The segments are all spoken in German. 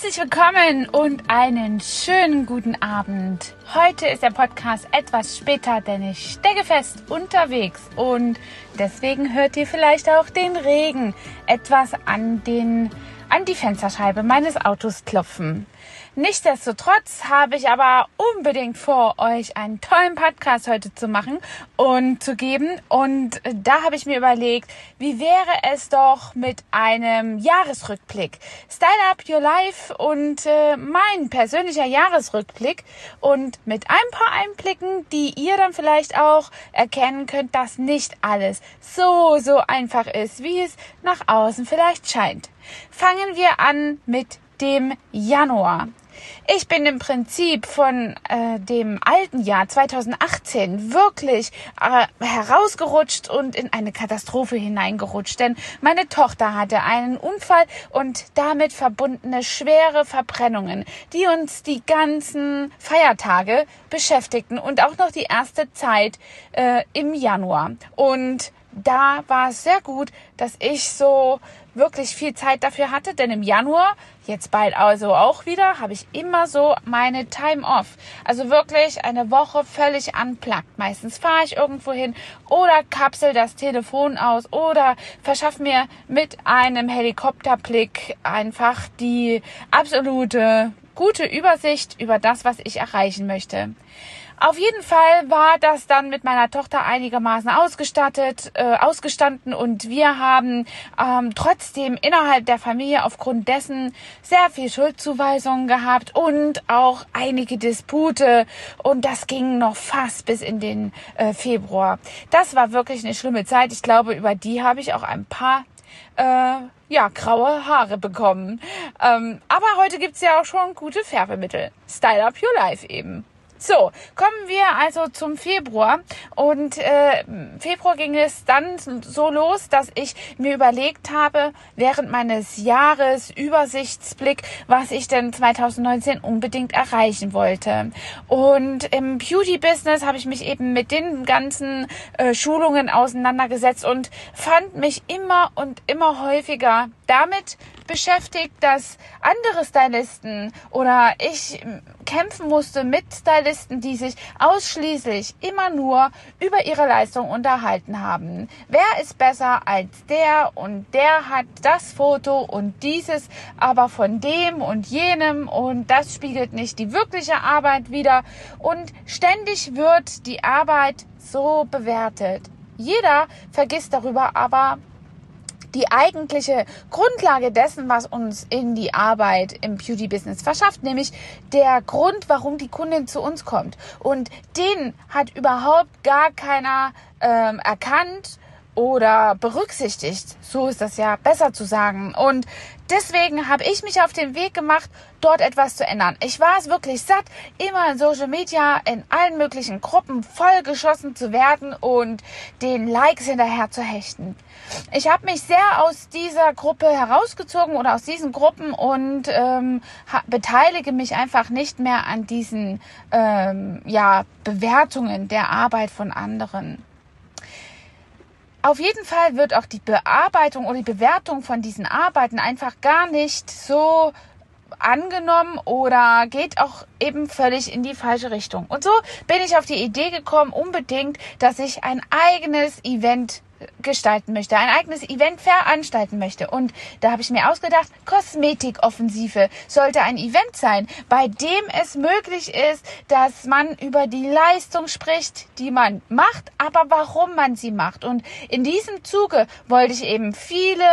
Herzlich willkommen und einen schönen guten Abend. Heute ist der Podcast etwas später, denn ich stecke fest unterwegs und deswegen hört ihr vielleicht auch den Regen etwas an den an die Fensterscheibe meines Autos klopfen. Nichtsdestotrotz habe ich aber unbedingt vor, euch einen tollen Podcast heute zu machen und zu geben. Und da habe ich mir überlegt, wie wäre es doch mit einem Jahresrückblick? Style Up Your Life und äh, mein persönlicher Jahresrückblick und mit ein paar Einblicken, die ihr dann vielleicht auch erkennen könnt, dass nicht alles so, so einfach ist, wie es nach außen vielleicht scheint. Fangen wir an mit dem Januar. Ich bin im Prinzip von äh, dem alten Jahr 2018 wirklich äh, herausgerutscht und in eine Katastrophe hineingerutscht, denn meine Tochter hatte einen Unfall und damit verbundene schwere Verbrennungen, die uns die ganzen Feiertage beschäftigten und auch noch die erste Zeit äh, im Januar. Und da war es sehr gut, dass ich so wirklich viel Zeit dafür hatte, denn im Januar, jetzt bald also auch wieder, habe ich immer so meine Time off. Also wirklich eine Woche völlig unplugged. Meistens fahre ich irgendwo hin oder kapsel das Telefon aus oder verschaffe mir mit einem Helikopterblick einfach die absolute gute Übersicht über das, was ich erreichen möchte. Auf jeden Fall war das dann mit meiner Tochter einigermaßen ausgestattet, äh, ausgestanden und wir haben ähm, trotzdem innerhalb der Familie aufgrund dessen sehr viel Schuldzuweisungen gehabt und auch einige Dispute und das ging noch fast bis in den äh, Februar. Das war wirklich eine schlimme Zeit. Ich glaube, über die habe ich auch ein paar äh, ja, graue Haare bekommen. Ähm, aber heute gibt's ja auch schon gute Färbemittel. Style Up Your Life eben. So, kommen wir also zum Februar. Und äh, Februar ging es dann so los, dass ich mir überlegt habe, während meines Jahres Übersichtsblick, was ich denn 2019 unbedingt erreichen wollte. Und im Beauty-Business habe ich mich eben mit den ganzen äh, Schulungen auseinandergesetzt und fand mich immer und immer häufiger damit beschäftigt, dass andere Stylisten oder ich kämpfen musste mit Stylisten, die sich ausschließlich immer nur über ihre Leistung unterhalten haben. Wer ist besser als der und der hat das Foto und dieses aber von dem und jenem und das spiegelt nicht die wirkliche Arbeit wider und ständig wird die Arbeit so bewertet. Jeder vergisst darüber aber die eigentliche Grundlage dessen, was uns in die Arbeit im Beauty-Business verschafft, nämlich der Grund, warum die Kundin zu uns kommt. Und den hat überhaupt gar keiner ähm, erkannt oder berücksichtigt. So ist das ja besser zu sagen. Und deswegen habe ich mich auf den Weg gemacht, dort etwas zu ändern. Ich war es wirklich satt, immer in Social Media, in allen möglichen Gruppen vollgeschossen zu werden und den Likes hinterher zu hechten. Ich habe mich sehr aus dieser Gruppe herausgezogen oder aus diesen Gruppen und ähm, beteilige mich einfach nicht mehr an diesen ähm, ja, Bewertungen der Arbeit von anderen. Auf jeden Fall wird auch die Bearbeitung oder die Bewertung von diesen Arbeiten einfach gar nicht so angenommen oder geht auch eben völlig in die falsche Richtung. Und so bin ich auf die Idee gekommen, unbedingt, dass ich ein eigenes Event gestalten möchte, ein eigenes Event veranstalten möchte. Und da habe ich mir ausgedacht, Kosmetikoffensive sollte ein Event sein, bei dem es möglich ist, dass man über die Leistung spricht, die man macht, aber warum man sie macht. Und in diesem Zuge wollte ich eben viele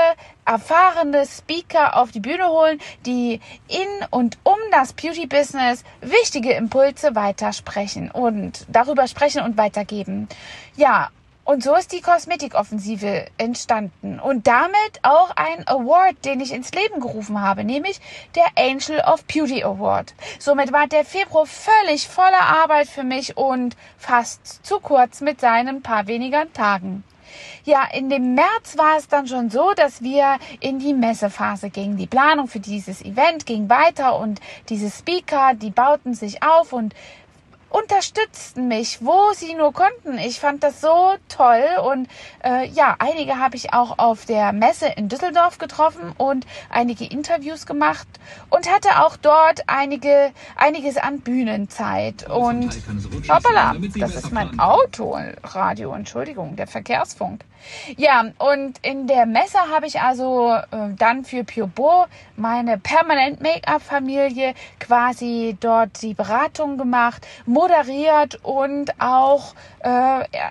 erfahrene Speaker auf die Bühne holen, die in und um das Beauty Business wichtige Impulse weitersprechen und darüber sprechen und weitergeben. Ja, und so ist die Kosmetikoffensive entstanden und damit auch ein Award, den ich ins Leben gerufen habe, nämlich der Angel of Beauty Award. Somit war der Februar völlig voller Arbeit für mich und fast zu kurz mit seinen paar weniger Tagen. Ja, in dem März war es dann schon so, dass wir in die Messephase gingen. Die Planung für dieses Event ging weiter und diese Speaker, die bauten sich auf und unterstützten mich, wo sie nur konnten. Ich fand das so toll und äh, ja, einige habe ich auch auf der Messe in Düsseldorf getroffen und einige Interviews gemacht und hatte auch dort einige einiges an Bühnenzeit und hoppala, das ist mein Autoradio, Entschuldigung, der Verkehrsfunk. Ja, und in der Messe habe ich also äh, dann für Pure Beau meine Permanent Make-up Familie quasi dort die Beratung gemacht, moderiert und auch äh,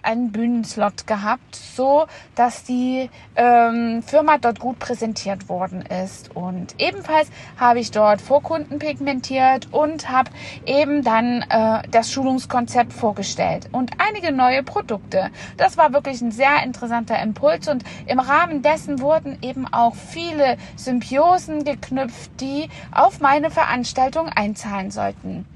einen Bühnenslot gehabt, so dass die ähm, Firma dort gut präsentiert worden ist. Und ebenfalls habe ich dort Vorkunden pigmentiert und habe eben dann äh, das Schulungskonzept vorgestellt und einige neue Produkte. Das war wirklich ein sehr interessanter Impuls und im Rahmen dessen wurden eben auch viele Symbiosen geknüpft, die auf meine Veranstaltung einzahlen sollten.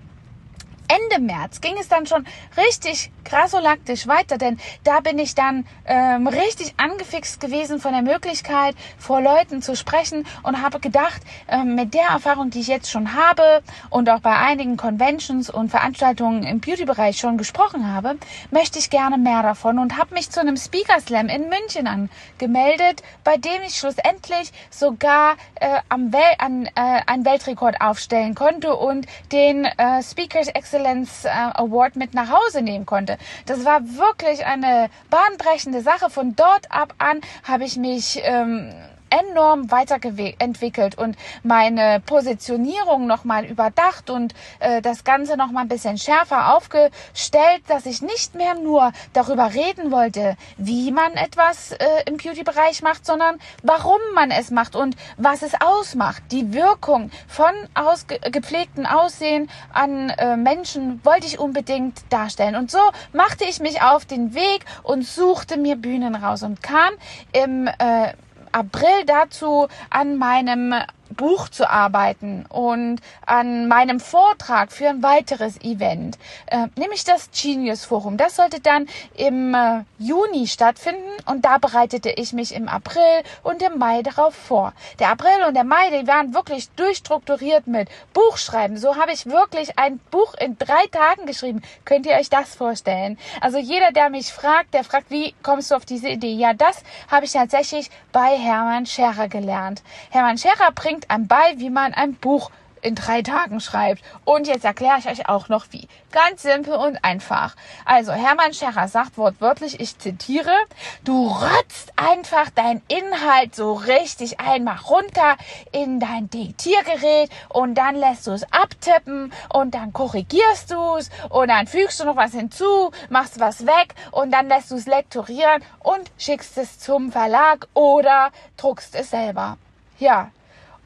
Ende März ging es dann schon richtig krasolaktisch weiter, denn da bin ich dann ähm, richtig angefixt gewesen von der Möglichkeit, vor Leuten zu sprechen und habe gedacht, ähm, mit der Erfahrung, die ich jetzt schon habe und auch bei einigen Conventions und Veranstaltungen im Beauty-Bereich schon gesprochen habe, möchte ich gerne mehr davon und habe mich zu einem Speaker Slam in München angemeldet, bei dem ich schlussendlich sogar äh, am Wel an, äh, einen Weltrekord aufstellen konnte und den äh, Speakers Excellence Excellence äh, Award mit nach Hause nehmen konnte. Das war wirklich eine bahnbrechende Sache. Von dort ab an habe ich mich ähm, enorm weiterentwickelt und meine Positionierung nochmal überdacht und äh, das Ganze nochmal ein bisschen schärfer aufgestellt, dass ich nicht mehr nur darüber reden wollte, wie man etwas äh, im Beauty-Bereich macht, sondern warum man es macht und was es ausmacht. Die Wirkung von ausge gepflegten Aussehen an äh, Menschen wollte ich unbedingt darstellen. Und so machte ich mich auf den Weg und suchte mir Bühnen raus und kam im äh, April dazu an meinem Buch zu arbeiten und an meinem Vortrag für ein weiteres Event, äh, nämlich das Genius Forum. Das sollte dann im äh, Juni stattfinden und da bereitete ich mich im April und im Mai darauf vor. Der April und der Mai, die waren wirklich durchstrukturiert mit Buchschreiben. So habe ich wirklich ein Buch in drei Tagen geschrieben. Könnt ihr euch das vorstellen? Also jeder, der mich fragt, der fragt, wie kommst du auf diese Idee? Ja, das habe ich tatsächlich bei Hermann Scherer gelernt. Hermann Scherer bringt bringt einem bei, wie man ein Buch in drei Tagen schreibt. Und jetzt erkläre ich euch auch noch wie. Ganz simpel und einfach. Also Hermann Scherrer sagt wortwörtlich, ich zitiere, du rotzt einfach deinen Inhalt so richtig einmal runter in dein Diktiergerät und dann lässt du es abtippen und dann korrigierst du es und dann fügst du noch was hinzu, machst was weg und dann lässt du es lektorieren und schickst es zum Verlag oder druckst es selber. Ja,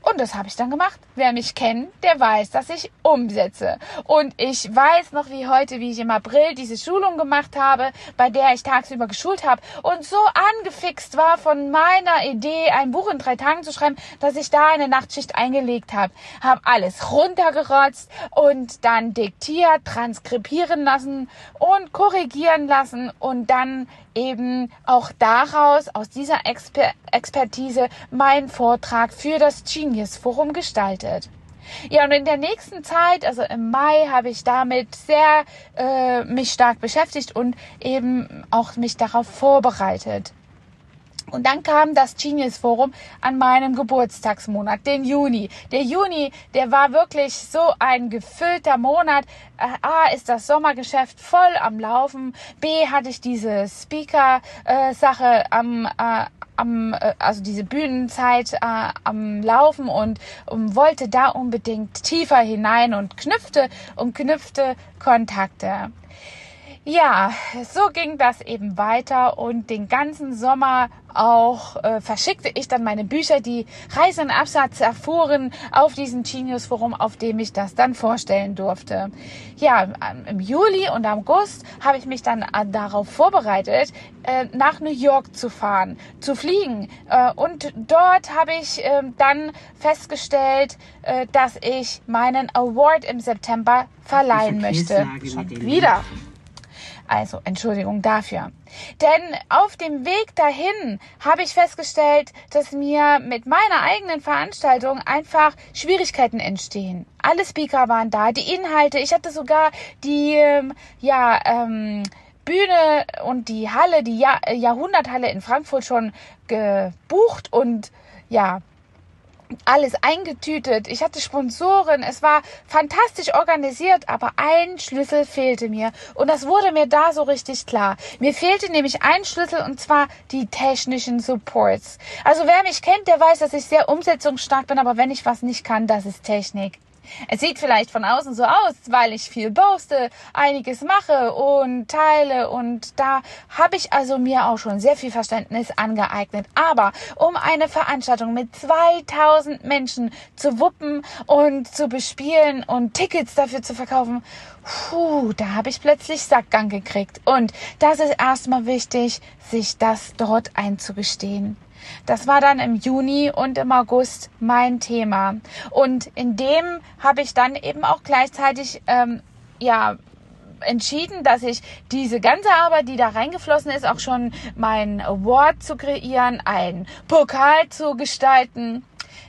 und das habe ich dann gemacht. Wer mich kennt, der weiß, dass ich umsetze. Und ich weiß noch wie heute, wie ich im April diese Schulung gemacht habe, bei der ich tagsüber geschult habe und so angefixt war von meiner Idee, ein Buch in drei Tagen zu schreiben, dass ich da eine Nachtschicht eingelegt habe. Habe alles runtergerotzt und dann diktiert, transkribieren lassen und korrigieren lassen und dann eben auch daraus, aus dieser Exper Expertise, meinen Vortrag für das Genius Forum gestaltet. Ja, und in der nächsten Zeit, also im Mai, habe ich damit sehr äh, mich stark beschäftigt und eben auch mich darauf vorbereitet. Und dann kam das Genius Forum an meinem Geburtstagsmonat, den Juni. Der Juni, der war wirklich so ein gefüllter Monat. Äh, A, ist das Sommergeschäft voll am Laufen. B, hatte ich diese Speaker-Sache am, äh, am, äh, also diese Bühnenzeit äh, am Laufen und um, wollte da unbedingt tiefer hinein und knüpfte und knüpfte Kontakte. Ja, so ging das eben weiter und den ganzen Sommer auch äh, verschickte ich dann meine Bücher, die Reise und Absatz erfuhren auf diesem Genius Forum, auf dem ich das dann vorstellen durfte. Ja, im Juli und August habe ich mich dann äh, darauf vorbereitet, äh, nach New York zu fahren, zu fliegen. Äh, und dort habe ich äh, dann festgestellt, äh, dass ich meinen Award im September verleihen möchte. Schon wieder. Also Entschuldigung dafür. Denn auf dem Weg dahin habe ich festgestellt, dass mir mit meiner eigenen Veranstaltung einfach Schwierigkeiten entstehen. Alle Speaker waren da, die Inhalte. Ich hatte sogar die, ähm, ja, ähm, Bühne und die Halle, die Jahr Jahrhunderthalle in Frankfurt schon gebucht und ja, alles eingetütet. Ich hatte Sponsoren. Es war fantastisch organisiert, aber ein Schlüssel fehlte mir. Und das wurde mir da so richtig klar. Mir fehlte nämlich ein Schlüssel und zwar die technischen Supports. Also wer mich kennt, der weiß, dass ich sehr umsetzungsstark bin, aber wenn ich was nicht kann, das ist Technik. Es sieht vielleicht von außen so aus, weil ich viel poste, einiges mache und teile und da habe ich also mir auch schon sehr viel Verständnis angeeignet. Aber um eine Veranstaltung mit 2000 Menschen zu wuppen und zu bespielen und Tickets dafür zu verkaufen, puh, da habe ich plötzlich Sackgang gekriegt. Und das ist erstmal wichtig, sich das dort einzugestehen. Das war dann im Juni und im August mein Thema. Und in dem habe ich dann eben auch gleichzeitig ähm, ja entschieden, dass ich diese ganze Arbeit, die da reingeflossen ist, auch schon mein Award zu kreieren, ein Pokal zu gestalten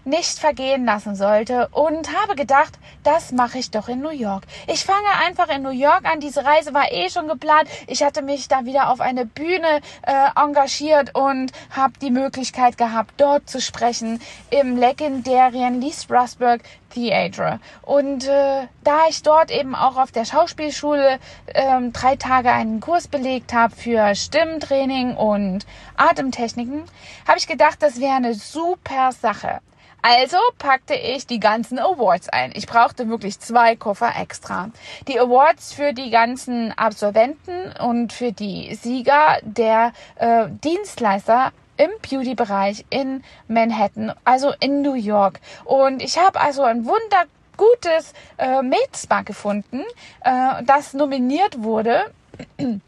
nicht vergehen lassen sollte und habe gedacht, das mache ich doch in New York. Ich fange einfach in New York an. Diese Reise war eh schon geplant. Ich hatte mich da wieder auf eine Bühne äh, engagiert und habe die Möglichkeit gehabt, dort zu sprechen im legendären Lee Strasberg Theatre. Und äh, da ich dort eben auch auf der Schauspielschule ähm, drei Tage einen Kurs belegt habe für Stimmtraining und Atemtechniken, habe ich gedacht, das wäre eine super Sache. Also packte ich die ganzen Awards ein. Ich brauchte wirklich zwei Koffer extra. Die Awards für die ganzen Absolventen und für die Sieger der äh, Dienstleister im Beauty-Bereich in Manhattan, also in New York. Und ich habe also ein Wunder gutes äh, Med-Spa gefunden, äh, das nominiert wurde.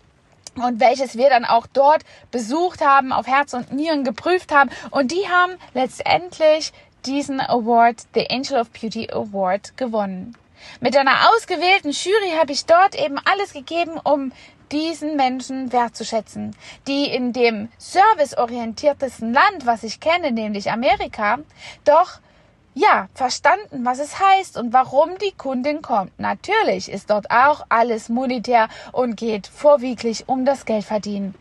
und welches wir dann auch dort besucht haben, auf Herz und Nieren geprüft haben. Und die haben letztendlich diesen Award, the Angel of Beauty Award, gewonnen. Mit einer ausgewählten Jury habe ich dort eben alles gegeben, um diesen Menschen wertzuschätzen, die in dem serviceorientiertesten Land, was ich kenne, nämlich Amerika, doch ja, verstanden, was es heißt und warum die Kundin kommt. Natürlich ist dort auch alles monetär und geht vorwiegend um das Geldverdienen.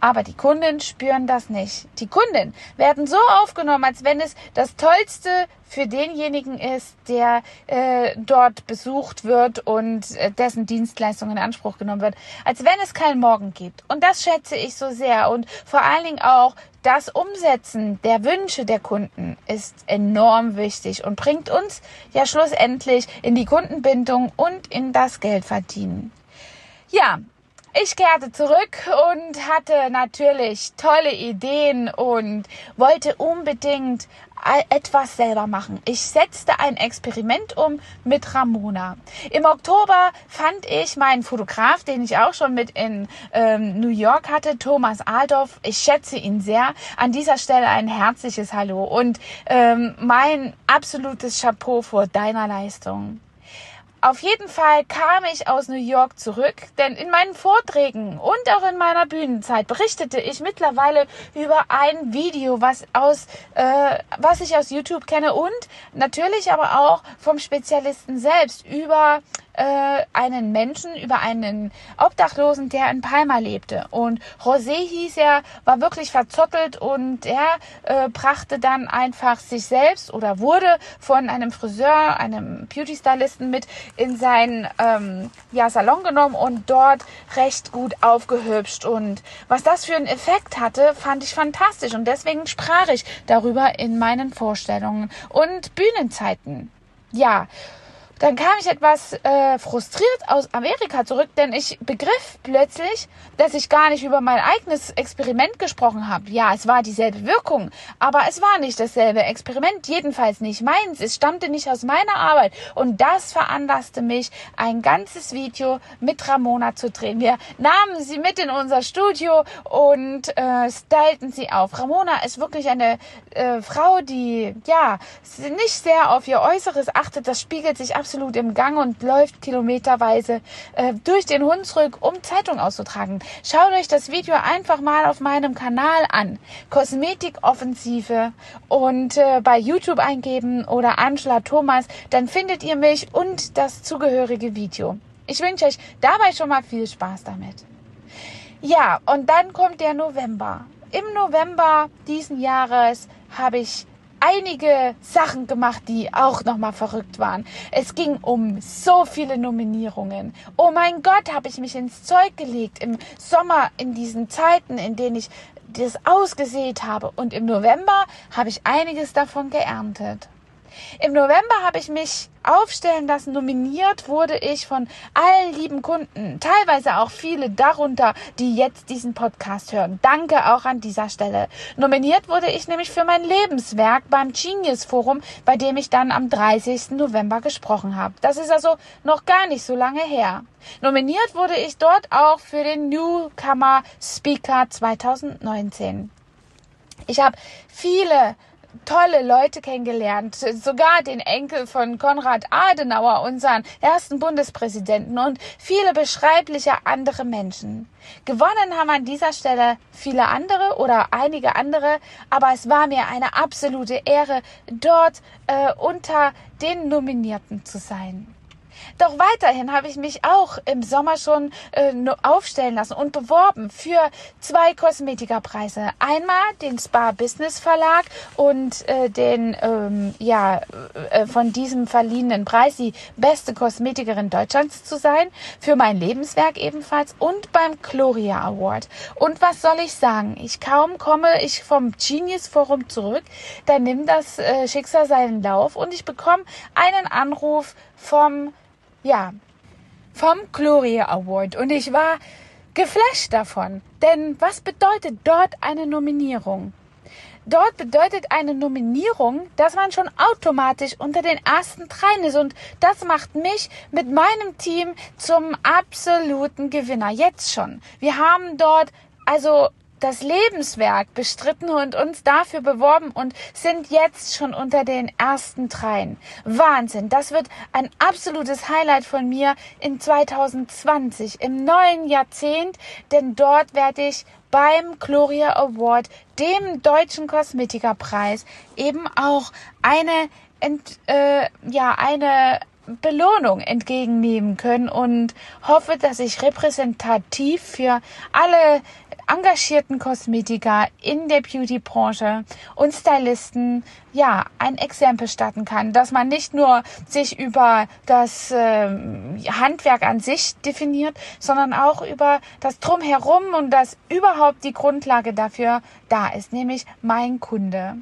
Aber die Kunden spüren das nicht. Die Kunden werden so aufgenommen, als wenn es das Tollste für denjenigen ist, der äh, dort besucht wird und äh, dessen Dienstleistung in Anspruch genommen wird, als wenn es keinen Morgen gibt. Und das schätze ich so sehr. Und vor allen Dingen auch das Umsetzen der Wünsche der Kunden ist enorm wichtig und bringt uns ja schlussendlich in die Kundenbindung und in das Geldverdienen. Ja, ich kehrte zurück und hatte natürlich tolle Ideen und wollte unbedingt etwas selber machen. Ich setzte ein Experiment um mit Ramona. Im Oktober fand ich meinen Fotograf, den ich auch schon mit in ähm, New York hatte, Thomas Aldorf. Ich schätze ihn sehr. An dieser Stelle ein herzliches Hallo und ähm, mein absolutes Chapeau vor deiner Leistung. Auf jeden Fall kam ich aus New York zurück, denn in meinen Vorträgen und auch in meiner Bühnenzeit berichtete ich mittlerweile über ein Video, was aus, äh, was ich aus YouTube kenne und natürlich aber auch vom Spezialisten selbst über äh, einen Menschen, über einen Obdachlosen, der in Palma lebte. Und José hieß er, war wirklich verzottelt und er äh, brachte dann einfach sich selbst oder wurde von einem Friseur, einem Beauty-Stylisten mit in seinen ähm, ja, Salon genommen und dort recht gut aufgehübscht. Und was das für einen Effekt hatte, fand ich fantastisch. Und deswegen sprach ich darüber in meinen Vorstellungen und Bühnenzeiten. Ja, dann kam ich etwas äh, frustriert aus Amerika zurück, denn ich begriff plötzlich, dass ich gar nicht über mein eigenes Experiment gesprochen habe. Ja, es war dieselbe Wirkung, aber es war nicht dasselbe Experiment, jedenfalls nicht meins. Es stammte nicht aus meiner Arbeit und das veranlasste mich, ein ganzes Video mit Ramona zu drehen. Wir nahmen sie mit in unser Studio und äh, stylten sie auf. Ramona ist wirklich eine äh, Frau, die ja nicht sehr auf ihr Äußeres achtet. Das spiegelt sich absolut absolut im Gang und läuft kilometerweise äh, durch den Hunsrück, um Zeitung auszutragen. Schaut euch das Video einfach mal auf meinem Kanal an. Kosmetikoffensive und äh, bei YouTube eingeben oder Angela Thomas, dann findet ihr mich und das zugehörige Video. Ich wünsche euch dabei schon mal viel Spaß damit. Ja, und dann kommt der November. Im November diesen Jahres habe ich einige Sachen gemacht, die auch nochmal verrückt waren. Es ging um so viele Nominierungen. Oh mein Gott, habe ich mich ins Zeug gelegt im Sommer, in diesen Zeiten, in denen ich das ausgesät habe. Und im November habe ich einiges davon geerntet. Im November habe ich mich aufstellen lassen. Nominiert wurde ich von allen lieben Kunden, teilweise auch viele darunter, die jetzt diesen Podcast hören. Danke auch an dieser Stelle. Nominiert wurde ich nämlich für mein Lebenswerk beim Genius Forum, bei dem ich dann am 30. November gesprochen habe. Das ist also noch gar nicht so lange her. Nominiert wurde ich dort auch für den Newcomer Speaker 2019. Ich habe viele tolle Leute kennengelernt, sogar den Enkel von Konrad Adenauer, unseren ersten Bundespräsidenten und viele beschreibliche andere Menschen. Gewonnen haben an dieser Stelle viele andere oder einige andere, aber es war mir eine absolute Ehre, dort äh, unter den Nominierten zu sein. Doch weiterhin habe ich mich auch im Sommer schon äh, aufstellen lassen und beworben für zwei Kosmetikerpreise. Einmal den Spa Business Verlag und äh, den ähm, ja äh, von diesem verliehenen Preis die beste Kosmetikerin Deutschlands zu sein für mein Lebenswerk ebenfalls und beim Gloria Award. Und was soll ich sagen? Ich kaum komme ich vom Genius Forum zurück, da nimmt das äh, Schicksal seinen Lauf und ich bekomme einen Anruf vom ja, vom Gloria Award und ich war geflasht davon. Denn was bedeutet dort eine Nominierung? Dort bedeutet eine Nominierung, dass man schon automatisch unter den ersten dreien ist. Und das macht mich mit meinem Team zum absoluten Gewinner. Jetzt schon. Wir haben dort also das Lebenswerk bestritten und uns dafür beworben und sind jetzt schon unter den ersten dreien. Wahnsinn. Das wird ein absolutes Highlight von mir in 2020, im neuen Jahrzehnt, denn dort werde ich beim Gloria Award, dem deutschen Kosmetikerpreis, eben auch eine, ent, äh, ja, eine Belohnung entgegennehmen können und hoffe, dass ich repräsentativ für alle engagierten Kosmetiker in der Beauty-Branche und Stylisten ja ein Exempel starten kann, dass man nicht nur sich über das äh, Handwerk an sich definiert, sondern auch über das Drumherum und dass überhaupt die Grundlage dafür da ist, nämlich mein Kunde.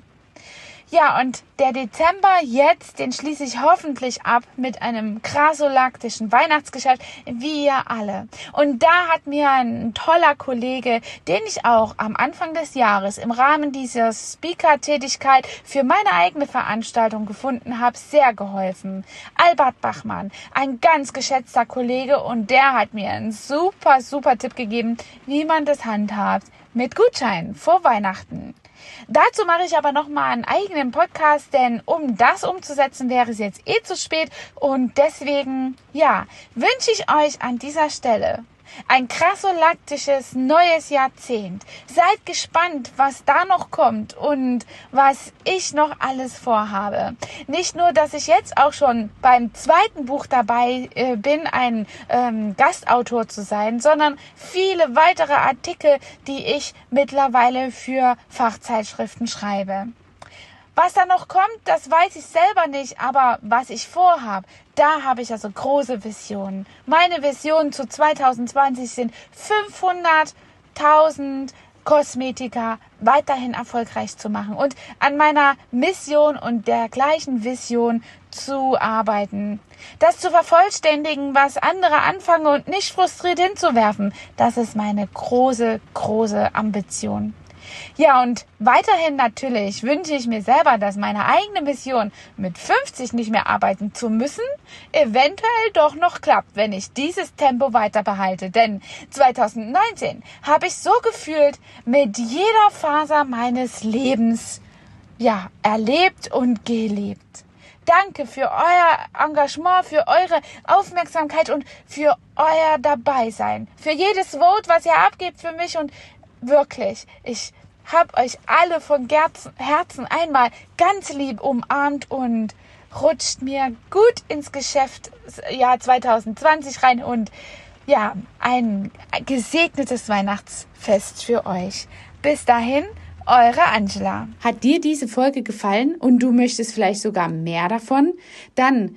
Ja, und der Dezember jetzt, den schließe ich hoffentlich ab mit einem krasolaktischen Weihnachtsgeschäft, wie ihr alle. Und da hat mir ein toller Kollege, den ich auch am Anfang des Jahres im Rahmen dieser Speaker-Tätigkeit für meine eigene Veranstaltung gefunden habe, sehr geholfen. Albert Bachmann, ein ganz geschätzter Kollege und der hat mir einen super, super Tipp gegeben, wie man das handhabt mit Gutscheinen vor Weihnachten. Dazu mache ich aber noch mal einen eigenen Podcast, denn um das umzusetzen, wäre es jetzt eh zu spät. Und deswegen, ja, wünsche ich euch an dieser Stelle ein krassolaktisches neues Jahrzehnt. Seid gespannt, was da noch kommt und was ich noch alles vorhabe. Nicht nur, dass ich jetzt auch schon beim zweiten Buch dabei äh, bin, ein ähm, Gastautor zu sein, sondern viele weitere Artikel, die ich mittlerweile für Fachzeitschriften schreibe. Was da noch kommt, das weiß ich selber nicht, aber was ich vorhabe, da habe ich also große Visionen. Meine Visionen zu 2020 sind 500.000 Kosmetiker weiterhin erfolgreich zu machen und an meiner Mission und der gleichen Vision zu arbeiten. Das zu vervollständigen, was andere anfangen und nicht frustriert hinzuwerfen, das ist meine große, große Ambition. Ja, und weiterhin natürlich wünsche ich mir selber, dass meine eigene Mission mit 50 nicht mehr arbeiten zu müssen, eventuell doch noch klappt, wenn ich dieses Tempo weiter behalte. Denn 2019 habe ich so gefühlt mit jeder Faser meines Lebens, ja, erlebt und gelebt. danke für euer Engagement, für eure Aufmerksamkeit und für euer Dabeisein. Für jedes Vote, was ihr abgebt für mich und wirklich, ich hab euch alle von Herzen einmal ganz lieb umarmt und rutscht mir gut ins Geschäftsjahr 2020 rein und ja, ein gesegnetes Weihnachtsfest für euch. Bis dahin, eure Angela. Hat dir diese Folge gefallen und du möchtest vielleicht sogar mehr davon? Dann